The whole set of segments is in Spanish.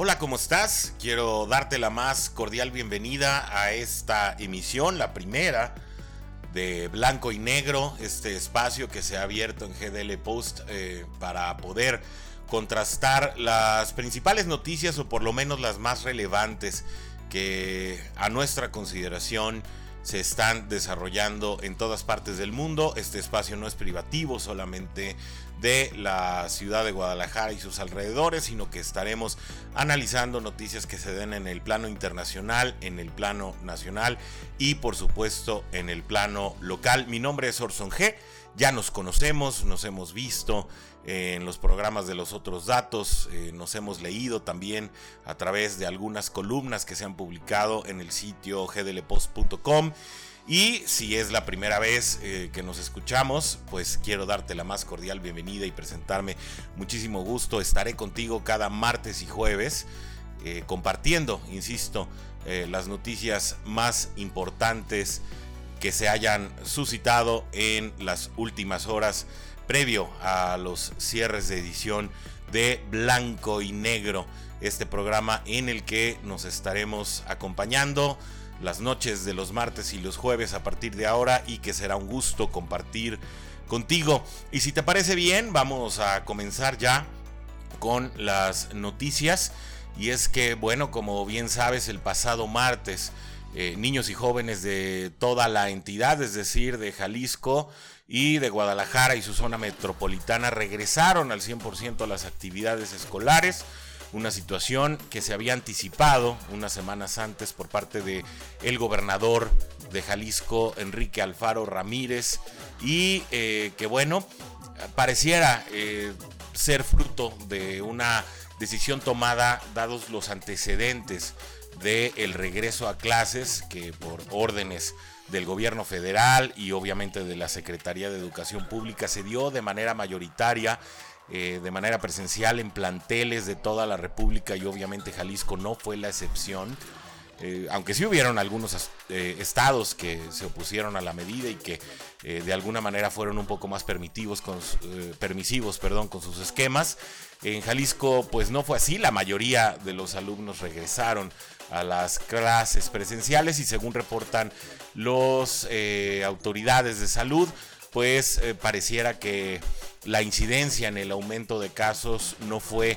Hola, ¿cómo estás? Quiero darte la más cordial bienvenida a esta emisión, la primera de Blanco y Negro, este espacio que se ha abierto en GDL Post eh, para poder contrastar las principales noticias o por lo menos las más relevantes que a nuestra consideración se están desarrollando en todas partes del mundo. Este espacio no es privativo solamente de la ciudad de Guadalajara y sus alrededores, sino que estaremos analizando noticias que se den en el plano internacional, en el plano nacional y por supuesto en el plano local. Mi nombre es Orson G. Ya nos conocemos, nos hemos visto en los programas de los otros datos, eh, nos hemos leído también a través de algunas columnas que se han publicado en el sitio gdlpost.com. Y si es la primera vez eh, que nos escuchamos, pues quiero darte la más cordial bienvenida y presentarme. Muchísimo gusto, estaré contigo cada martes y jueves eh, compartiendo, insisto, las noticias más importantes que se hayan suscitado en las últimas horas previo a los cierres de edición de Blanco y Negro, este programa en el que nos estaremos acompañando las noches de los martes y los jueves a partir de ahora y que será un gusto compartir contigo. Y si te parece bien, vamos a comenzar ya con las noticias. Y es que, bueno, como bien sabes, el pasado martes, eh, niños y jóvenes de toda la entidad, es decir, de Jalisco y de Guadalajara y su zona metropolitana, regresaron al 100% a las actividades escolares. Una situación que se había anticipado unas semanas antes por parte de el gobernador de Jalisco, Enrique Alfaro Ramírez, y eh, que bueno, pareciera eh, ser fruto de una decisión tomada dados los antecedentes del el regreso a clases que por órdenes del gobierno federal y obviamente de la Secretaría de Educación Pública se dio de manera mayoritaria, eh, de manera presencial en planteles de toda la República y obviamente Jalisco no fue la excepción. Eh, aunque sí hubieron algunos eh, estados que se opusieron a la medida y que de alguna manera fueron un poco más permitivos con, permisivos perdón, con sus esquemas, en Jalisco pues no fue así, la mayoría de los alumnos regresaron a las clases presenciales y según reportan los eh, autoridades de salud, pues eh, pareciera que la incidencia en el aumento de casos no fue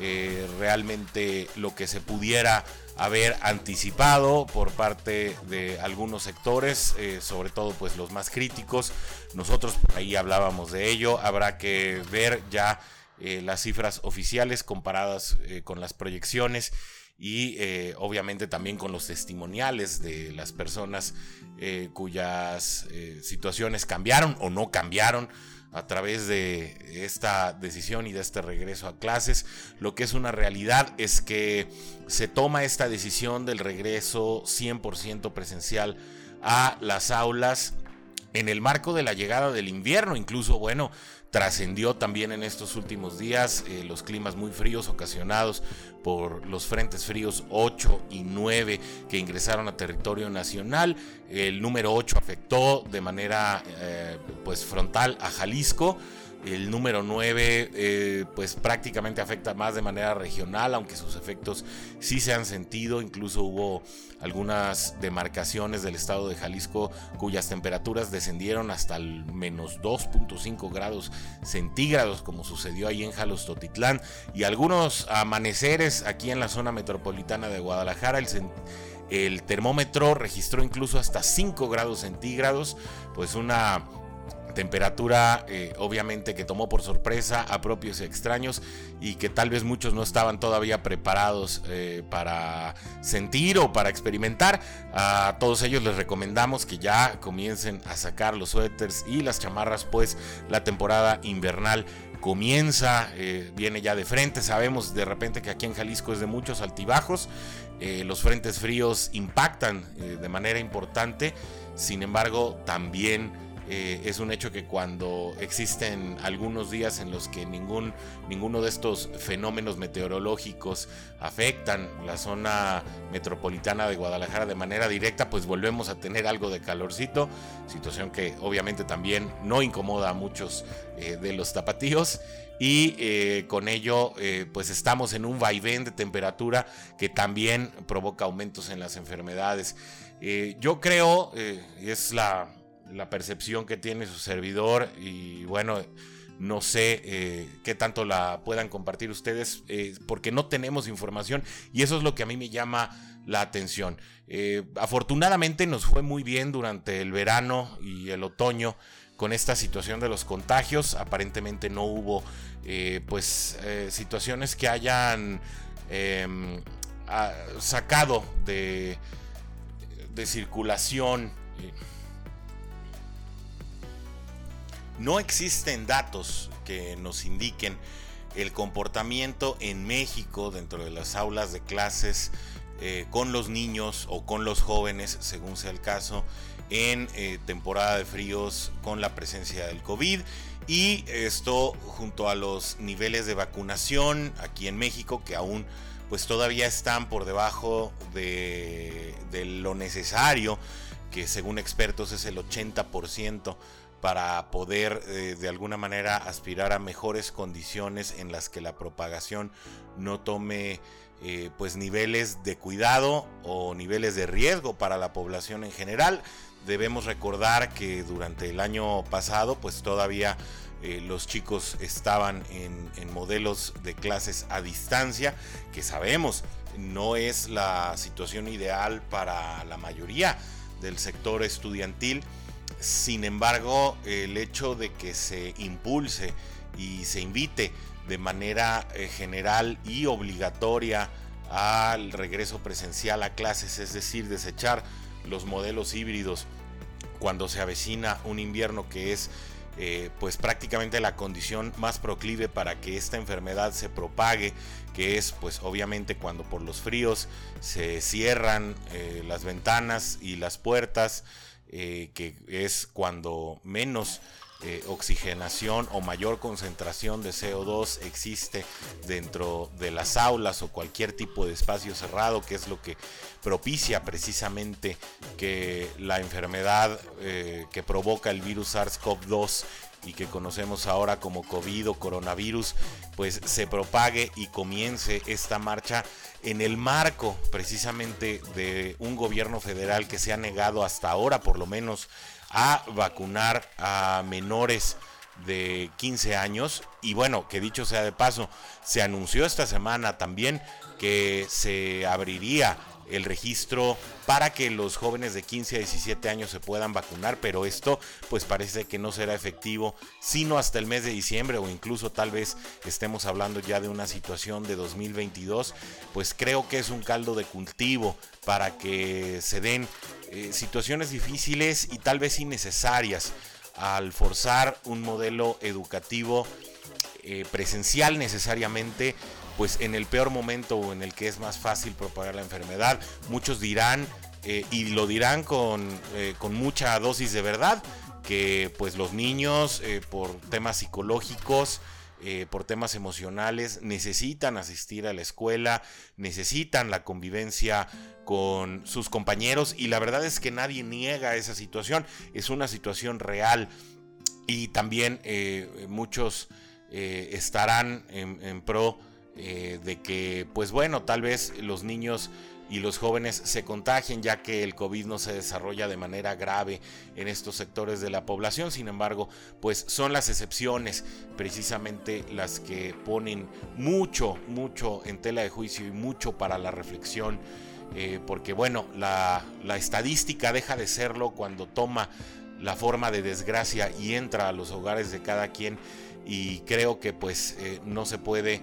eh, realmente lo que se pudiera haber anticipado por parte de algunos sectores, sobre todo pues los más críticos. Nosotros ahí hablábamos de ello, habrá que ver ya las cifras oficiales comparadas con las proyecciones y eh, obviamente también con los testimoniales de las personas eh, cuyas eh, situaciones cambiaron o no cambiaron a través de esta decisión y de este regreso a clases. Lo que es una realidad es que se toma esta decisión del regreso 100% presencial a las aulas en el marco de la llegada del invierno, incluso, bueno, trascendió también en estos últimos días eh, los climas muy fríos ocasionados por los frentes fríos 8 y 9 que ingresaron a territorio nacional. El número 8 afectó de manera eh, pues frontal a Jalisco. El número 9 eh, pues prácticamente afecta más de manera regional, aunque sus efectos sí se han sentido. Incluso hubo algunas demarcaciones del estado de Jalisco cuyas temperaturas descendieron hasta el menos 2.5 grados centígrados, como sucedió ahí en Jalostotitlán. Y algunos amaneceres aquí en la zona metropolitana de Guadalajara. El, el termómetro registró incluso hasta 5 grados centígrados, pues una temperatura eh, obviamente que tomó por sorpresa a propios y extraños y que tal vez muchos no estaban todavía preparados eh, para sentir o para experimentar. A todos ellos les recomendamos que ya comiencen a sacar los suéteres y las chamarras pues la temporada invernal comienza, eh, viene ya de frente. Sabemos de repente que aquí en Jalisco es de muchos altibajos. los frentes fríos impactan de manera importante. Sin embargo, también Eh, es un hecho que cuando existen algunos días en los que ningún, ninguno de estos fenómenos meteorológicos afectan la zona metropolitana de Guadalajara de manera directa, pues volvemos a tener algo de calorcito, situación que obviamente también no incomoda a muchos eh, de los tapatíos y eh, con ello pues estamos en un vaivén de temperatura que también provoca aumentos en las enfermedades. yo creo, es la la percepción que tiene su servidor y bueno, no sé eh, qué tanto la puedan compartir ustedes eh, porque no tenemos información y eso es lo que a mí me llama la atención. Eh, afortunadamente nos fue muy bien durante el verano y el otoño con esta situación de los contagios. Aparentemente no hubo pues situaciones que hayan em, sacado de, de circulación No existen datos que nos indiquen el comportamiento en México dentro de las aulas de clases eh, con los niños o con los jóvenes, según sea el caso, en eh, temporada de fríos con la presencia del COVID. Y esto junto a los niveles de vacunación aquí en México, que aún pues todavía están por debajo de, de lo necesario, que según expertos es el 80% para poder eh, de alguna manera aspirar a mejores condiciones en las que la propagación no tome eh, pues niveles de cuidado o niveles de riesgo para la población en general. Debemos recordar que durante el año pasado pues todavía eh, los chicos estaban en, en modelos de clases a distancia que sabemos no es la situación ideal para la mayoría del sector estudiantil sin embargo, el hecho de que se impulse y se invite de manera eh, general y obligatoria al regreso presencial a clases, es decir, desechar los modelos híbridos cuando se avecina un invierno que es eh, pues prácticamente la condición más proclive para que esta enfermedad se propague, que es pues obviamente cuando por los fríos se cierran eh, las ventanas y las puertas, eh, que es cuando menos eh, oxigenación o mayor concentración de CO2 existe dentro de las aulas o cualquier tipo de espacio cerrado, que es lo que propicia precisamente que la enfermedad eh, que provoca el virus SARS-CoV-2 y que conocemos ahora como COVID o coronavirus, pues se propague y comience esta marcha en el marco precisamente de un gobierno federal que se ha negado hasta ahora por lo menos a vacunar a menores de 15 años. Y bueno, que dicho sea de paso, se anunció esta semana también que se abriría el registro para que los jóvenes de 15 a 17 años se puedan vacunar, pero esto pues parece que no será efectivo sino hasta el mes de diciembre o incluso tal vez estemos hablando ya de una situación de 2022, pues creo que es un caldo de cultivo para que se den eh, situaciones difíciles y tal vez innecesarias al forzar un modelo educativo eh, presencial necesariamente pues en el peor momento o en el que es más fácil propagar la enfermedad. Muchos dirán, eh, y lo dirán con, eh, con, mucha dosis de verdad, que pues los niños eh, por temas psicológicos, por temas emocionales, necesitan asistir a la escuela, necesitan la convivencia con sus compañeros y la verdad es que nadie niega esa situación, es una situación real y también muchos estarán en, en pro eh, de que, pues bueno, tal vez los niños y los jóvenes se contagien ya que el COVID no se desarrolla de manera grave en estos sectores de la población. Sin embargo, pues son las excepciones precisamente las que ponen mucho, mucho en tela de juicio y mucho para la reflexión. Eh, porque bueno, la, estadística deja de serlo cuando toma la forma de desgracia y entra a los hogares de cada quien y creo que pues eh, no se puede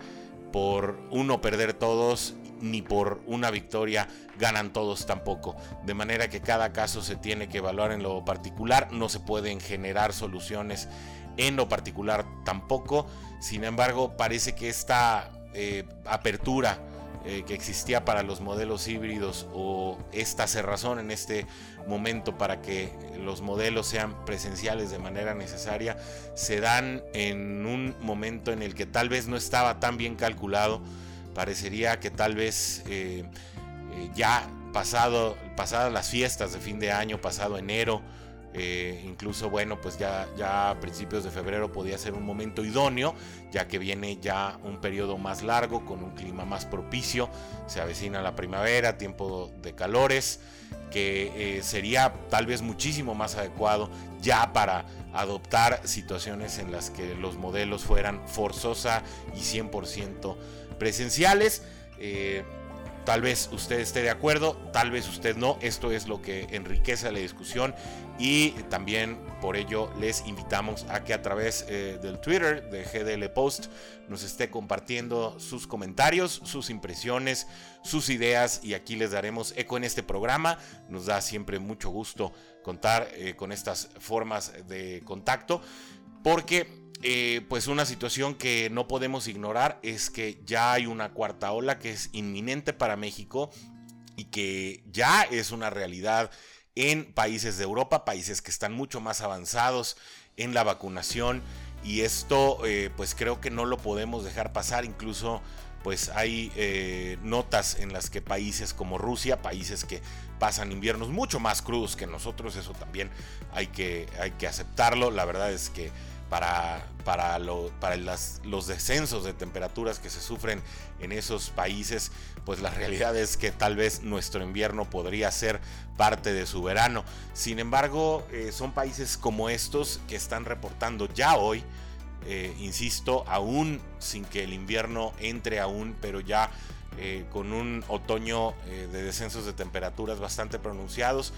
por uno perder todos ni por una victoria ganan todos tampoco. De manera que cada caso se tiene que evaluar en lo particular, no se pueden generar soluciones en lo particular tampoco. Sin embargo, parece que esta eh, apertura eh, que existía para los modelos híbridos o esta cerrazón en este momento para que los modelos sean presenciales de manera necesaria se dan en un momento en el que tal vez no estaba tan bien calculado. Parecería que tal vez eh, eh, ya pasado pasadas las fiestas de fin de año pasado enero eh, incluso, bueno, pues ya, ya a principios de febrero podía ser un momento idóneo, ya que viene ya un periodo más largo, con un clima más propicio, se avecina la primavera, tiempo de calores, que eh, sería tal vez muchísimo más adecuado ya para adoptar situaciones en las que los modelos fueran forzosa y 100% presenciales. Eh, Tal vez usted esté de acuerdo, tal vez usted no. Esto es lo que enriquece la discusión y también por ello les invitamos a que a través eh, del Twitter de GDL Post nos esté compartiendo sus comentarios, sus impresiones, sus ideas y aquí les daremos eco en este programa. Nos da siempre mucho gusto contar eh, con estas formas de contacto porque eh, pues una situación que no podemos ignorar es que ya hay una cuarta ola que es inminente para México y que ya es una realidad en países de Europa, países que están mucho más avanzados en la vacunación. Y esto eh, pues creo que no lo podemos dejar pasar, incluso pues hay eh, notas en las que países como Rusia, países que pasan inviernos mucho más crudos que nosotros, eso también hay que, hay que aceptarlo, la verdad es que para, para, para los descensos de temperaturas que se sufren en esos países, pues la realidad es que tal vez nuestro invierno podría ser parte de su verano. Sin embargo, eh, son países como estos que están reportando ya hoy, eh, insisto, aún sin que el invierno entre aún, pero ya eh, con un otoño de descensos de temperaturas bastante pronunciados.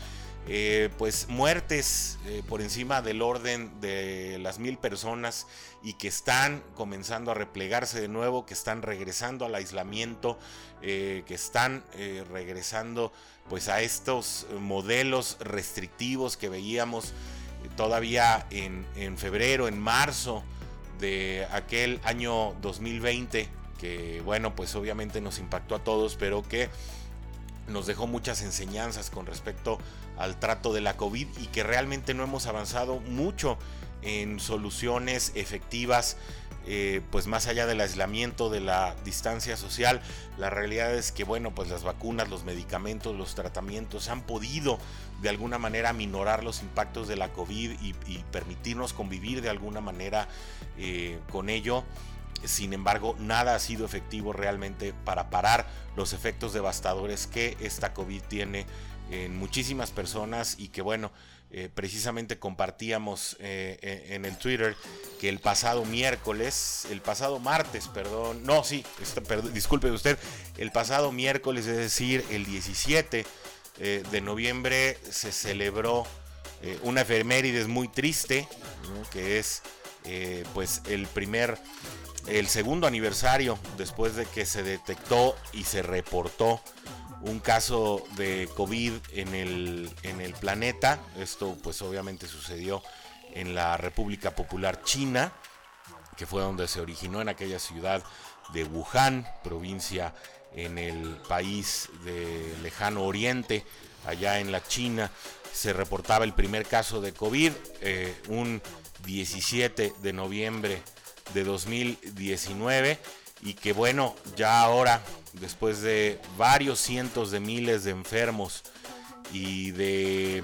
Eh, pues muertes eh, por encima del orden de las mil personas y que están comenzando a replegarse de nuevo, que están regresando al aislamiento, eh, que están regresando pues a estos modelos restrictivos que veíamos todavía en, en febrero, en marzo de aquel año 2020, que bueno pues obviamente nos impactó a todos, pero que nos dejó muchas enseñanzas con respecto al trato de la COVID y que realmente no hemos avanzado mucho en soluciones efectivas, eh, pues más allá del aislamiento, de la distancia social, la realidad es que, bueno, pues las vacunas, los medicamentos, los tratamientos han podido de alguna manera minorar los impactos de la COVID y, permitirnos convivir de alguna manera eh, con ello. Sin embargo, nada ha sido efectivo realmente para parar los efectos devastadores que esta COVID tiene en muchísimas personas y que bueno, eh, precisamente compartíamos eh, e, en el Twitter que el pasado miércoles, el pasado martes, perdón, no, sí, disculpe usted, el pasado miércoles, es decir, el 17 eh, de noviembre se celebró una efemérides muy triste, que es pues el primer el segundo aniversario después de que se detectó y se reportó un caso de COVID en el, en el planeta. Esto pues obviamente sucedió en la República Popular China, que fue donde se originó en aquella ciudad de Wuhan, provincia en el país de lejano oriente, allá en la China. Se reportaba el primer caso de COVID, eh, un 17 de noviembre de 2019 y que bueno, ya ahora, después de varios cientos de miles de enfermos y de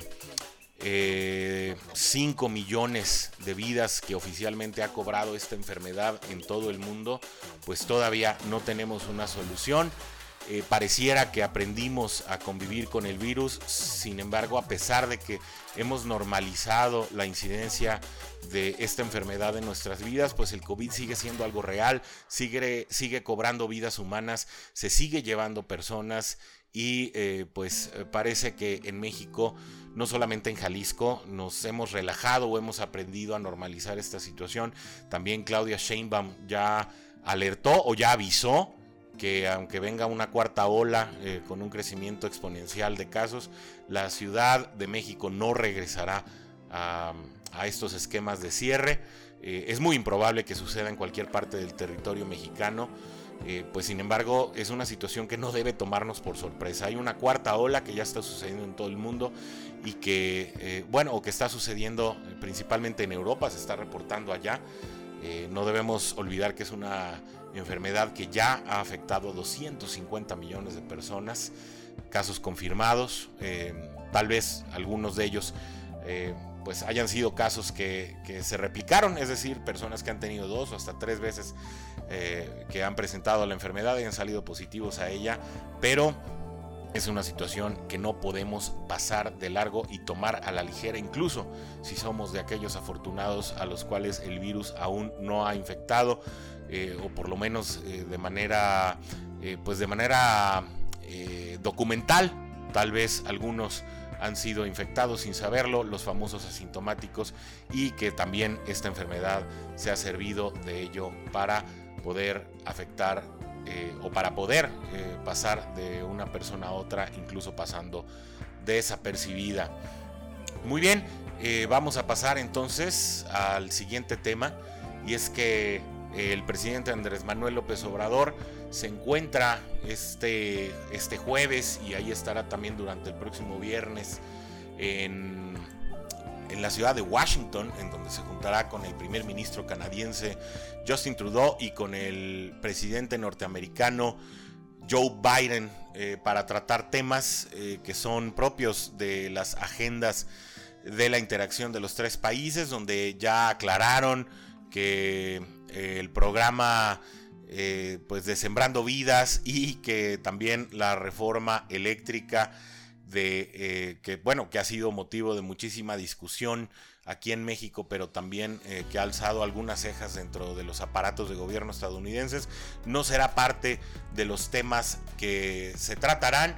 5 eh, millones de vidas que oficialmente ha cobrado esta enfermedad en todo el mundo, pues todavía no tenemos una solución. Eh, pareciera que aprendimos a convivir con el virus, sin embargo, a pesar de que hemos normalizado la incidencia de esta enfermedad en nuestras vidas, pues el COVID sigue siendo algo real, sigue, sigue cobrando vidas humanas, se sigue llevando personas y eh, pues parece que en México, no solamente en Jalisco, nos hemos relajado o hemos aprendido a normalizar esta situación. También Claudia Sheinbaum ya alertó o ya avisó que aunque venga una cuarta ola eh, con un crecimiento exponencial de casos, la Ciudad de México no regresará a, estos esquemas de cierre. Eh, es muy improbable que suceda en cualquier parte del territorio mexicano. Eh, pues sin embargo es una situación que no debe tomarnos por sorpresa. Hay una cuarta ola que ya está sucediendo en todo el mundo y que, bueno, o que está sucediendo principalmente en Europa, se está reportando allá. no debemos olvidar que es una enfermedad que ya ha afectado a 250 millones de personas, casos confirmados, tal vez algunos de ellos pues hayan sido casos que, se replicaron, es decir, personas que han tenido dos o hasta tres veces eh, que han presentado la enfermedad y han salido positivos a ella, pero es una situación que no podemos pasar de largo y tomar a la ligera, incluso si somos de aquellos afortunados a los cuales el virus aún no ha infectado, eh, o por lo menos eh, de manera, pues de manera documental, tal vez algunos han sido infectados sin saberlo, los famosos asintomáticos, y que también esta enfermedad se ha servido de ello para poder afectar eh, o para poder eh, pasar de una persona a otra, incluso pasando desapercibida. Muy bien, eh, vamos a pasar entonces al siguiente tema, y es que el presidente Andrés Manuel López Obrador se encuentra este, este jueves y ahí estará también durante el próximo viernes en, en la ciudad de Washington, en donde se juntará con el primer ministro canadiense Justin Trudeau y con el presidente norteamericano Joe Biden eh, para tratar temas eh, que son propios de las agendas de la interacción de los tres países, donde ya aclararon que el programa eh, pues de Sembrando Vidas y que también la reforma eléctrica de eh, que bueno que ha sido motivo de muchísima discusión aquí en México pero también eh, que ha alzado algunas cejas dentro de los aparatos de gobierno estadounidenses no será parte de los temas que se tratarán.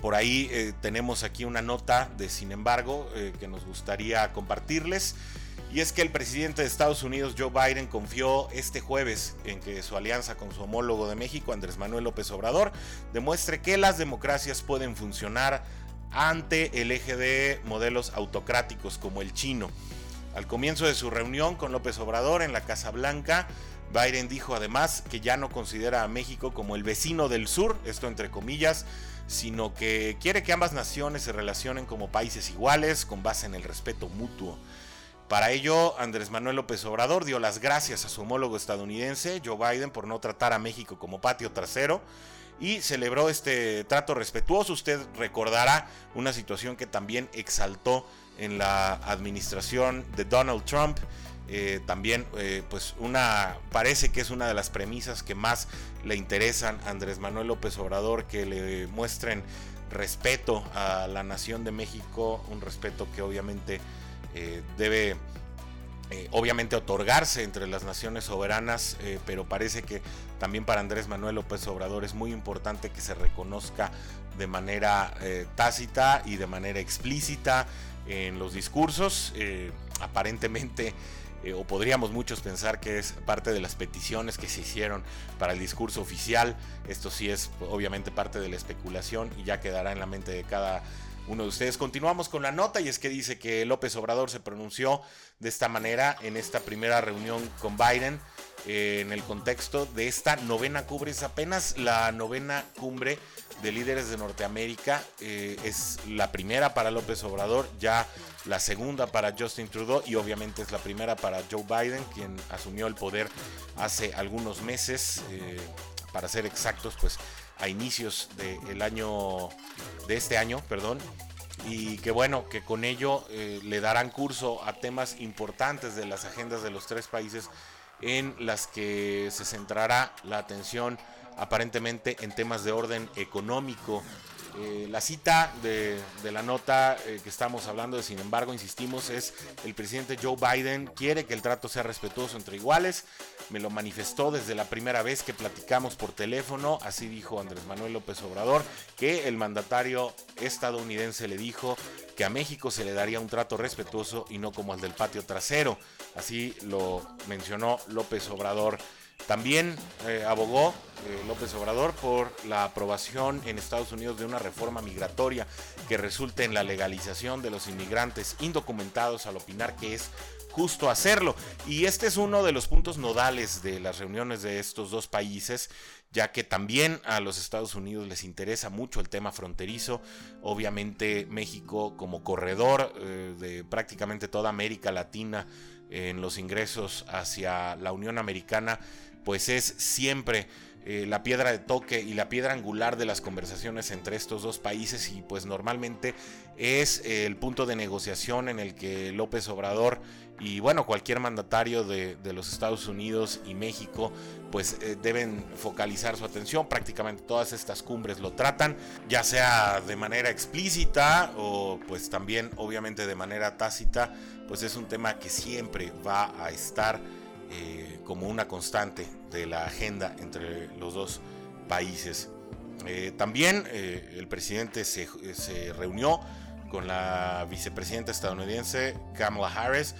Por ahí tenemos aquí una nota de sin embargo que nos gustaría compartirles y es que el presidente de Estados Unidos, Joe Biden, confió este jueves en que su alianza con su homólogo de México, Andrés Manuel López Obrador, demuestre que las democracias pueden funcionar ante el eje de modelos autocráticos como el chino. Al comienzo de su reunión con López Obrador en la Casa Blanca, Biden dijo además que ya no considera a México como el vecino del sur, esto entre comillas, sino que quiere que ambas naciones se relacionen como países iguales con base en el respeto mutuo. Para ello, Andrés Manuel López Obrador dio las gracias a su homólogo estadounidense, Joe Biden, por no tratar a México como patio trasero y celebró este trato respetuoso. Usted recordará una situación que también exaltó en la administración de Donald Trump. Eh, también, eh, pues, una parece que es una de las premisas que más le interesan a Andrés Manuel López Obrador, que le muestren respeto a la nación de México, un respeto que obviamente eh, debe eh, obviamente otorgarse entre las naciones soberanas, eh, pero parece que también para Andrés Manuel López Obrador es muy importante que se reconozca de manera tácita y de manera explícita en los discursos. aparentemente, o podríamos muchos pensar que es parte de las peticiones que se hicieron para el discurso oficial. Esto sí es obviamente parte de la especulación y ya quedará en la mente de cada uno de ustedes. Continuamos con la nota y es que dice que López Obrador se pronunció de esta manera en esta primera reunión con Biden eh, en el contexto de esta novena cumbre. Es apenas la novena cumbre de líderes de Norteamérica. Eh, es la primera para López Obrador, ya la segunda para Justin Trudeau y obviamente es la primera para Joe Biden, quien asumió el poder hace algunos meses. Eh, para ser exactos, pues a inicios del año, de este año, perdón, y que bueno, que con ello eh, le darán curso a temas importantes de las agendas de los tres países en las que se centrará la atención aparentemente en temas de orden económico eh, la cita de, la nota eh, que estamos hablando, de, sin embargo, insistimos, es el presidente Joe Biden quiere que el trato sea respetuoso entre iguales. Me lo manifestó desde la primera vez que platicamos por teléfono, así dijo Andrés Manuel López Obrador, que el mandatario estadounidense le dijo que a México se le daría un trato respetuoso y no como al del patio trasero. Así lo mencionó López Obrador. También eh, abogó eh, López Obrador por la aprobación en Estados Unidos de una reforma migratoria que resulte en la legalización de los inmigrantes indocumentados al opinar que es justo hacerlo. Y este es uno de los puntos nodales de las reuniones de estos dos países, ya que también a los Estados Unidos les interesa mucho el tema fronterizo. Obviamente México como corredor eh, de prácticamente toda América Latina en los ingresos hacia la Unión Americana, pues es siempre eh, la piedra de toque y la piedra angular de las conversaciones entre estos dos países y pues normalmente es eh, el punto de negociación en el que López Obrador y bueno cualquier mandatario de, los Estados Unidos y México pues eh, deben focalizar su atención. Prácticamente todas estas cumbres lo tratan ya sea de manera explícita o pues también obviamente de manera tácita pues es un tema que siempre va a estar como una constante de la agenda entre los dos países. Eh, también eh, el presidente se, reunió con la vicepresidenta estadounidense Kamala Harris.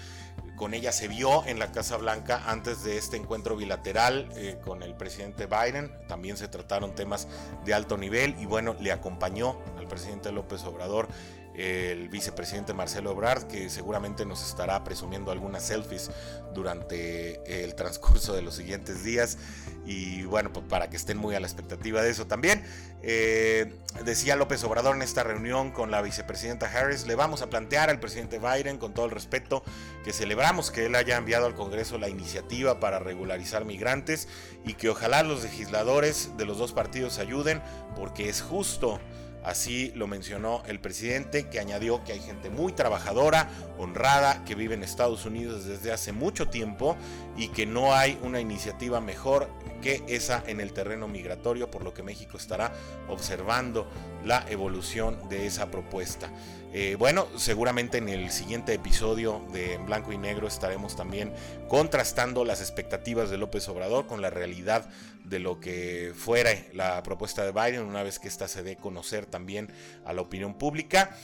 Con ella se vio en la Casa Blanca antes de este encuentro bilateral eh, con el presidente Biden. También se trataron temas de alto nivel y bueno, le acompañó al presidente López Obrador el vicepresidente Marcelo Ebrard, que seguramente nos estará presumiendo algunas selfies durante el transcurso de los siguientes días. Y bueno, pues para que estén muy a la expectativa de eso también. Eh, decía López Obrador en esta reunión con la vicepresidenta Harris, le vamos a plantear al presidente Biden, con todo el respeto, que celebramos que él haya enviado al Congreso la iniciativa para regularizar migrantes y que ojalá los legisladores de los dos partidos ayuden, porque es justo Así lo mencionó el presidente, que añadió que hay gente muy trabajadora, honrada, que vive en Estados Unidos desde hace mucho tiempo y que no hay una iniciativa mejor que esa en el terreno migratorio, por lo que México estará observando la evolución de esa propuesta. Eh, bueno, seguramente en el siguiente episodio de en Blanco y Negro estaremos también contrastando las expectativas de López Obrador con la realidad de lo que fuera la propuesta de Biden una vez que ésta se dé conocer también a la opinión pública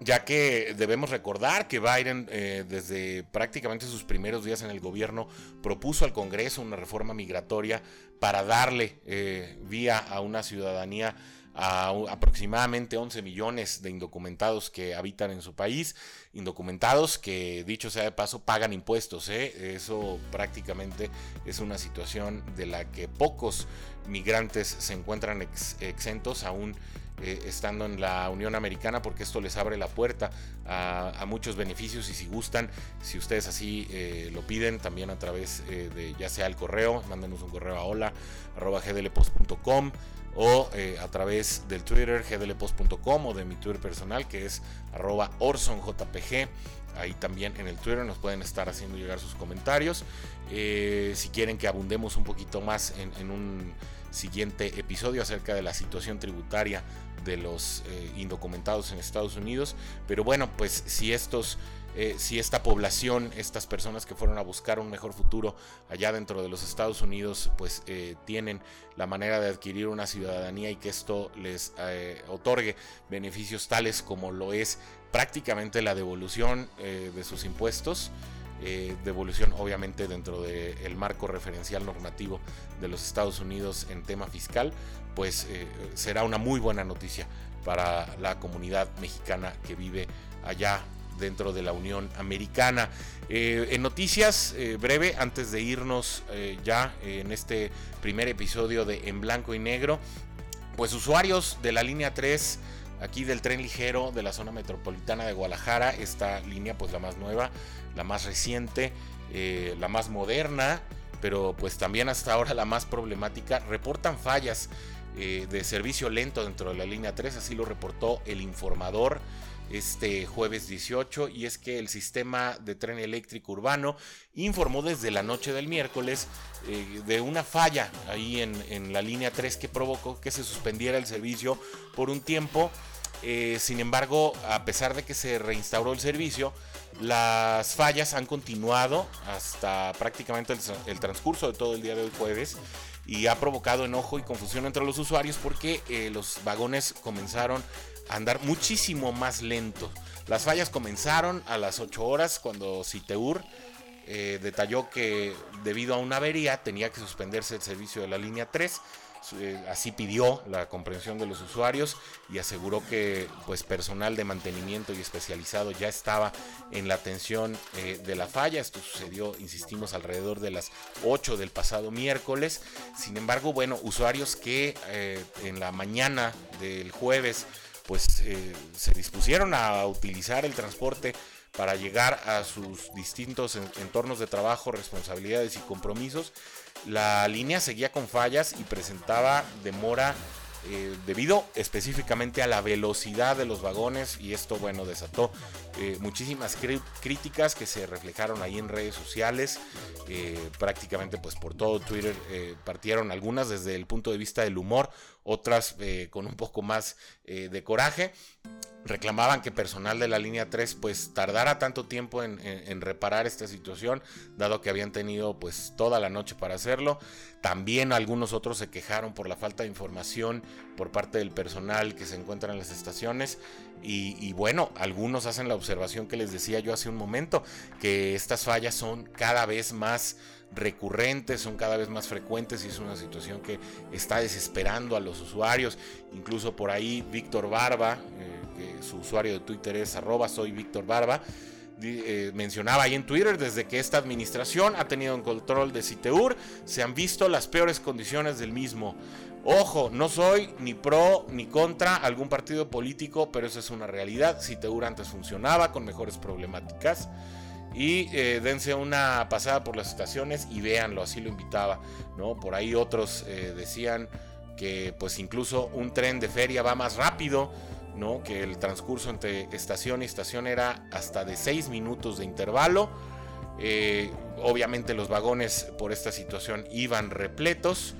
ya que debemos recordar que Biden eh, desde prácticamente sus primeros días en el gobierno propuso al Congreso una reforma migratoria para darle eh, vía a una ciudadanía a aproximadamente 11 millones de indocumentados que habitan en su país, indocumentados que dicho sea de paso pagan impuestos, ¿eh? eso prácticamente es una situación de la que pocos migrantes se encuentran exentos aún eh, estando en la Unión Americana porque esto les abre la puerta a, muchos beneficios y si gustan, si ustedes así eh, lo piden también a través de ya sea el correo, mándenos un correo a hola arroba gdlpost.com o eh, a través del Twitter gdlpost.com o de mi Twitter personal que es arroba orsonjpg. Ahí también en el Twitter nos pueden estar haciendo llegar sus comentarios. Eh, si quieren que abundemos un poquito más en, un siguiente episodio acerca de la situación tributaria de los eh, indocumentados en Estados Unidos. Pero bueno, pues si estos eh, si esta población, estas personas que fueron a buscar un mejor futuro allá dentro de los Estados Unidos, pues eh, tienen la manera de adquirir una ciudadanía y que esto les otorgue beneficios tales como lo es prácticamente la devolución de sus impuestos. Devolución obviamente dentro del marco referencial normativo de los Estados Unidos en tema fiscal, pues será una muy buena noticia para la comunidad mexicana que vive allá dentro de la Unión Americana. Eh, en noticias, eh, breve, antes de irnos eh, ya en este primer episodio de En Blanco y Negro, pues usuarios de la línea 3 aquí del tren ligero de la zona metropolitana de Guadalajara, esta línea pues la más nueva, la más reciente, la más moderna, pero pues también hasta ahora la más problemática, reportan fallas de servicio lento dentro de la línea 3, así lo reportó el informador este jueves 18 y es que el sistema de tren eléctrico urbano informó desde la noche del miércoles eh, de una falla ahí en, la línea 3 que provocó que se suspendiera el servicio por un tiempo. Eh, sin embargo, a pesar de que se reinstauró el servicio, las fallas han continuado hasta prácticamente el, transcurso de todo el día de hoy jueves y ha provocado enojo y confusión entre los usuarios porque eh, los vagones comenzaron andar muchísimo más lento. Las fallas comenzaron a las 8 horas cuando Citeur eh, detalló que debido a una avería tenía que suspenderse el servicio de la línea 3. Eh, así pidió la comprensión de los usuarios y aseguró que pues personal de mantenimiento y especializado ya estaba en la atención eh, de la falla. Esto sucedió, insistimos, alrededor de las 8 del pasado miércoles. Sin embargo, bueno, usuarios que en la mañana del jueves pues se dispusieron a utilizar el transporte para llegar a sus distintos entornos de trabajo, responsabilidades y compromisos, la línea seguía con fallas y presentaba demora eh, debido específicamente a la velocidad de los vagones y esto bueno desató eh, muchísimas críticas que se reflejaron ahí en redes sociales. Eh, prácticamente pues por todo Twitter partieron algunas desde el punto de vista del humor otras con un poco más de coraje reclamaban que personal de la línea 3 pues tardara tanto tiempo en, reparar esta situación, dado que habían tenido pues toda la noche para hacerlo. También algunos otros se quejaron por la falta de información por parte del personal que se encuentra en las estaciones. Y, y bueno, algunos hacen la observación que les decía yo hace un momento, que estas fallas son cada vez más recurrentes, son cada vez más frecuentes y es una situación que está desesperando a los usuarios. Incluso por ahí Víctor Barba, eh, que su usuario de Twitter es arroba Víctor Barba, eh, mencionaba ahí en Twitter, desde que esta administración ha tenido en control de Citeur, se han visto las peores condiciones del mismo. Ojo, no soy ni pro ni contra algún partido político, pero eso es una realidad. Citeur antes funcionaba con mejores problemáticas y eh, dense una pasada por las estaciones y véanlo, así lo invitaba, ¿no? Por ahí otros eh, decían que pues incluso un tren de feria va más rápido, ¿no? Que el transcurso entre estación y estación era hasta de 6 minutos de intervalo. Eh, obviamente los vagones por esta situación iban repletos,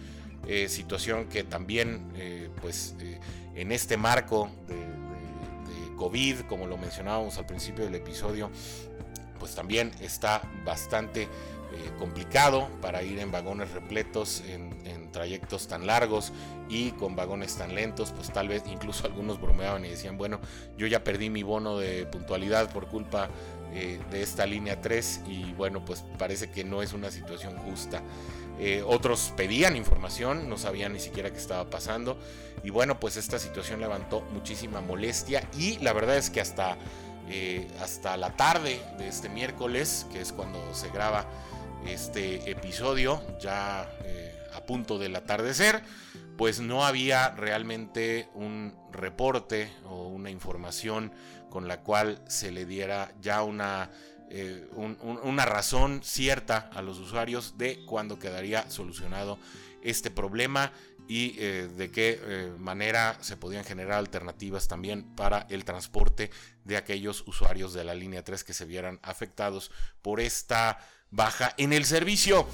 situación que también pues en este marco de, de COVID, como lo mencionábamos al principio del episodio, pues también está bastante eh, complicado para ir en vagones repletos en, trayectos tan largos y con vagones tan lentos, pues tal vez incluso algunos bromeaban y decían, bueno, yo ya perdí mi bono de puntualidad por culpa eh, de esta línea 3 y bueno, pues parece que no es una situación justa. Eh, otros pedían información, no sabían ni siquiera qué estaba pasando y bueno, pues esta situación levantó muchísima molestia y la verdad es que hasta eh, hasta la tarde de este miércoles, que es cuando se graba este episodio, ya eh, a punto del atardecer, pues no había realmente un reporte o una información con la cual se le diera ya una, eh, una razón cierta a los usuarios de cuándo quedaría solucionado este problema y eh, de qué eh, manera se podían generar alternativas también para el transporte de aquellos usuarios de la línea 3 que se vieran afectados por esta baja en el servicio.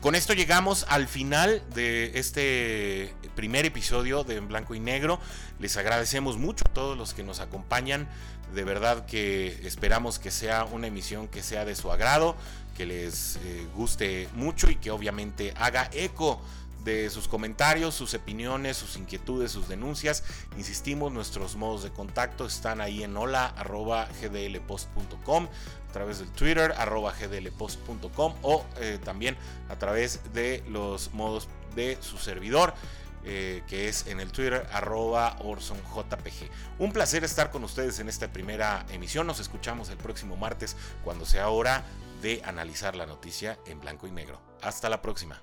Con esto llegamos al final de este primer episodio de En Blanco y Negro. Les agradecemos mucho a todos los que nos acompañan. De verdad que esperamos que sea una emisión que sea de su agrado, que les eh, guste mucho y que obviamente haga eco de sus comentarios, sus opiniones, sus inquietudes, sus denuncias. Insistimos, nuestros modos de contacto están ahí en hola.gdlpost.com, a través del Twitter, arroba gdlpost.com o eh, también a través de los modos de su servidor. Eh, que es en el Twitter arroba OrsonJPG. Un placer estar con ustedes en esta primera emisión. Nos escuchamos el próximo martes cuando sea hora de analizar la noticia en blanco y negro. Hasta la próxima.